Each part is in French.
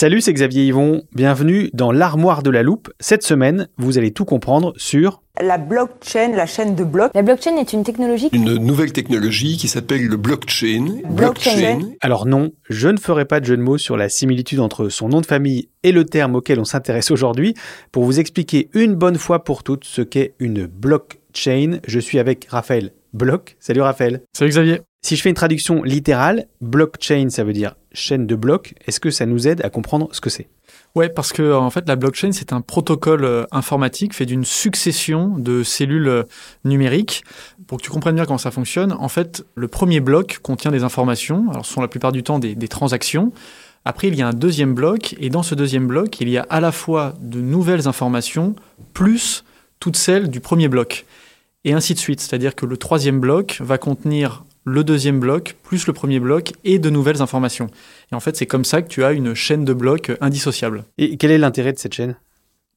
Salut, c'est Xavier Yvon. Bienvenue dans l'armoire de la loupe. Cette semaine, vous allez tout comprendre sur La blockchain, la chaîne de blocs. La blockchain est une technologie une nouvelle technologie qui s'appelle le blockchain. Blockchain. Alors non, je ne ferai pas de jeu de mots sur la similitude entre son nom de famille et le terme auquel on s'intéresse aujourd'hui. Pour vous expliquer une bonne fois pour toutes ce qu'est une blockchain, je suis avec Raphaël Bloch. Salut Raphaël. Salut Xavier. Si je fais une traduction littérale, blockchain ça veut dire chaîne de blocs. Est-ce que ça nous aide à comprendre ce que c'est? Ouais, parce que en fait, la blockchain, c'est un protocole euh, informatique fait d'une succession de cellules euh, numériques. Pour que tu comprennes bien comment ça fonctionne, en fait, le premier bloc contient des informations. Alors, ce sont la plupart du temps des, des transactions. Après, il y a un deuxième bloc, et dans ce deuxième bloc, il y a à la fois de nouvelles informations, plus toutes celles du premier bloc. Et ainsi de suite. C'est-à-dire que le troisième bloc va contenir le deuxième bloc, plus le premier bloc, et de nouvelles informations. Et en fait, c'est comme ça que tu as une chaîne de blocs indissociable. Et quel est l'intérêt de cette chaîne?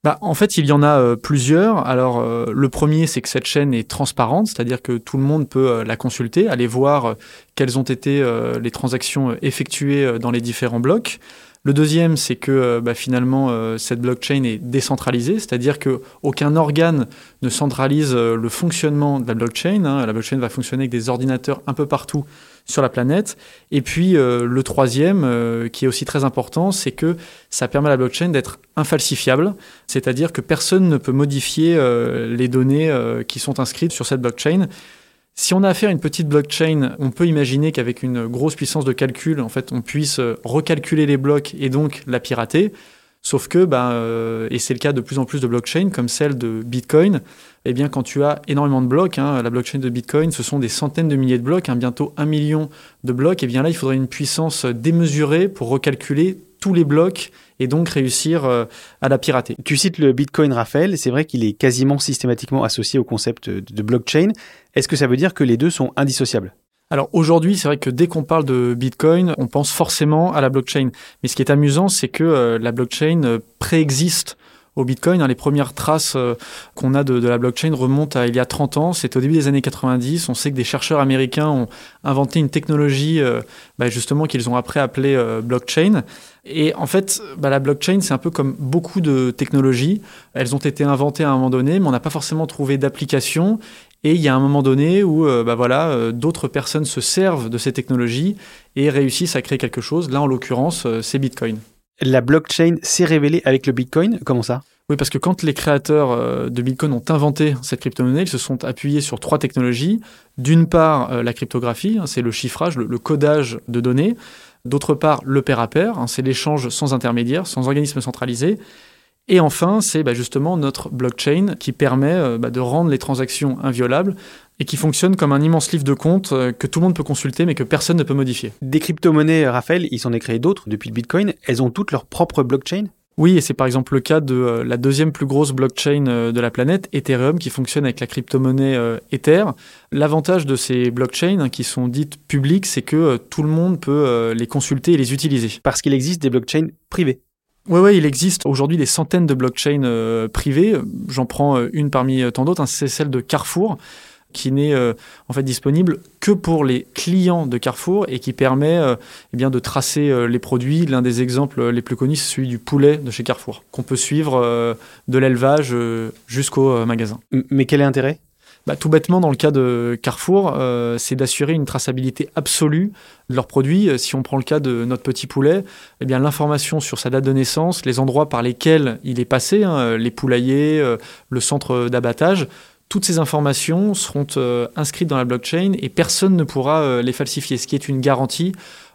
Bah, en fait, il y en a euh, plusieurs. Alors, euh, le premier, c'est que cette chaîne est transparente, c'est-à-dire que tout le monde peut euh, la consulter, aller voir euh, quelles ont été euh, les transactions euh, effectuées euh, dans les différents blocs. Le deuxième, c'est que euh, bah, finalement, euh, cette blockchain est décentralisée, c'est-à-dire que aucun organe ne centralise euh, le fonctionnement de la blockchain. hein. La blockchain va fonctionner avec des ordinateurs un peu partout sur la planète. Et puis, le troisième, qui est aussi très important, c'est que ça permet à la blockchain d'être infalsifiable, c'est-à-dire que personne ne peut modifier les données qui sont inscrites sur cette blockchain. Si on a affaire à une petite blockchain, on peut imaginer qu'avec une grosse puissance de calcul, en fait, on puisse euh, recalculer les blocs et donc la pirater. Sauf que, ben, euh, et c'est le cas de plus en plus de blockchains, comme celle de Bitcoin, eh bien, quand tu as énormément de blocs, hein, la blockchain de Bitcoin, ce sont des centaines de milliers de blocs, hein, bientôt un million de blocs, et bien là, il faudrait une puissance démesurée pour recalculer tous les blocs et donc réussir euh, à la pirater. Tu cites le Bitcoin, Raphaël. C'est vrai qu'il est quasiment systématiquement associé au concept de blockchain. Est-ce que ça veut dire que les deux sont indissociables? Alors aujourd'hui, c'est vrai que dès qu'on parle de Bitcoin, on pense forcément à la blockchain. Mais ce qui est amusant, c'est que euh, la blockchain euh, préexiste au Bitcoin. hein. Les premières traces euh, qu'on a de, la blockchain remontent à il y a 30 ans. C'était au début des années 90. On sait que des chercheurs américains ont inventé une technologie euh, bah, justement qu'ils ont après appelée euh, blockchain. Et en fait, bah, la blockchain, c'est un peu comme beaucoup de technologies. Elles ont été inventées à un moment donné, mais on n'a pas forcément trouvé d'application. Et il y a un moment donné où bah voilà, d'autres personnes se servent de ces technologies et réussissent à créer quelque chose. Là, en l'occurrence, c'est Bitcoin. La blockchain s'est révélée avec le Bitcoin Comment ça? Oui, parce que quand les créateurs euh, de Bitcoin ont inventé cette crypto-monnaie, ils se sont appuyés sur trois technologies. D'une part, euh, la cryptographie, hein, c'est le chiffrage, le, codage de données. D'autre part, le pair à pair, hein, c'est l'échange sans intermédiaire, sans organisme centralisé. Et enfin, c'est bah, justement notre blockchain qui permet euh, bah, de rendre les transactions inviolables et qui fonctionne comme un immense livre de compte euh, que tout le monde peut consulter mais que personne ne peut modifier. Des crypto-monnaies, Raphaël, il s'en est créé d'autres depuis le Bitcoin. Elles ont toutes leur propre blockchain? Oui, et c'est par exemple le cas de euh, la deuxième plus grosse blockchain euh, de la planète, Ethereum, qui fonctionne avec la crypto-monnaie euh, Ether. L'avantage de ces blockchains hein, qui sont dites publiques, c'est que euh, tout le monde peut euh, les consulter et les utiliser. Parce qu'il existe des blockchains privées. Oui, ouais, il existe aujourd'hui des centaines de blockchains euh, privées. J'en prends euh, une parmi euh, tant d'autres, hein, c'est celle de Carrefour qui n'est en fait disponible que pour les clients de Carrefour et qui permet eh bien de tracer les produits. L'un des exemples les plus connus, c'est celui du poulet de chez Carrefour, qu'on peut suivre de l'élevage jusqu'au magasin. Mais quel est l'intérêt? Bah, tout bêtement, dans le cas de Carrefour, euh, c'est d'assurer une traçabilité absolue de leurs produits. Euh, Si on prend le cas de notre petit poulet, eh bien l'information sur sa date de naissance, les endroits par lesquels il est passé, hein, les poulaillers, euh, le centre d'abattage, toutes ces informations seront euh, inscrites dans la blockchain et personne ne pourra euh, les falsifier, ce qui est une garantie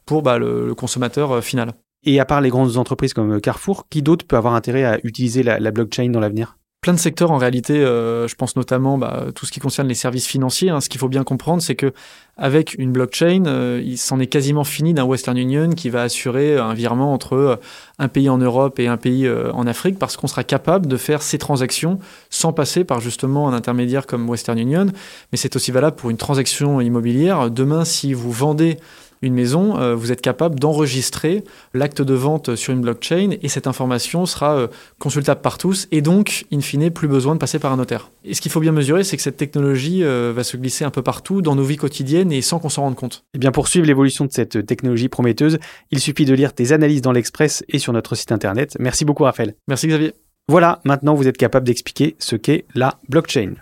pour bah, le, consommateur euh, final. Et à part les grandes entreprises comme Carrefour, qui d'autre peut avoir intérêt à utiliser la blockchain dans l'avenir? Plein de secteurs en réalité. Euh, je pense notamment bah, tout ce qui concerne les services financiers. Hein. Ce qu'il faut bien comprendre, c'est que avec une blockchain, euh, il s'en est quasiment fini d'un Western Union qui va assurer un virement entre euh, un pays en Europe et un pays en Afrique, parce qu'on sera capable de faire ces transactions sans passer par justement un intermédiaire comme Western Union. Mais c'est aussi valable pour une transaction immobilière. Demain, si vous vendez une maison, euh, vous êtes capable d'enregistrer l'acte de vente sur une blockchain et cette information sera euh, consultable par tous et donc, in fine, plus besoin de passer par un notaire. Et ce qu'il faut bien mesurer, c'est que cette technologie euh, va se glisser un peu partout dans nos vies quotidiennes et sans qu'on s'en rende compte. Et eh bien, pour suivre l'évolution de cette technologie prometteuse, il suffit de lire tes analyses dans l'Express et sur notre site internet. Merci beaucoup, Raphaël. Merci, Xavier. Voilà, maintenant vous êtes capable d'expliquer ce qu'est la blockchain.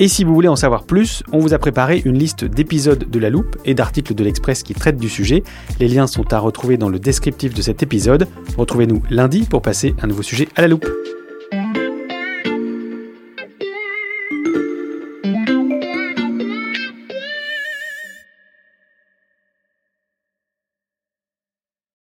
Et si vous voulez en savoir plus, on vous a préparé une liste d'épisodes de La Loupe et d'articles de l'Express qui traitent du sujet. Les liens sont à retrouver dans le descriptif de cet épisode. Retrouvez-nous lundi pour passer un nouveau sujet à La Loupe.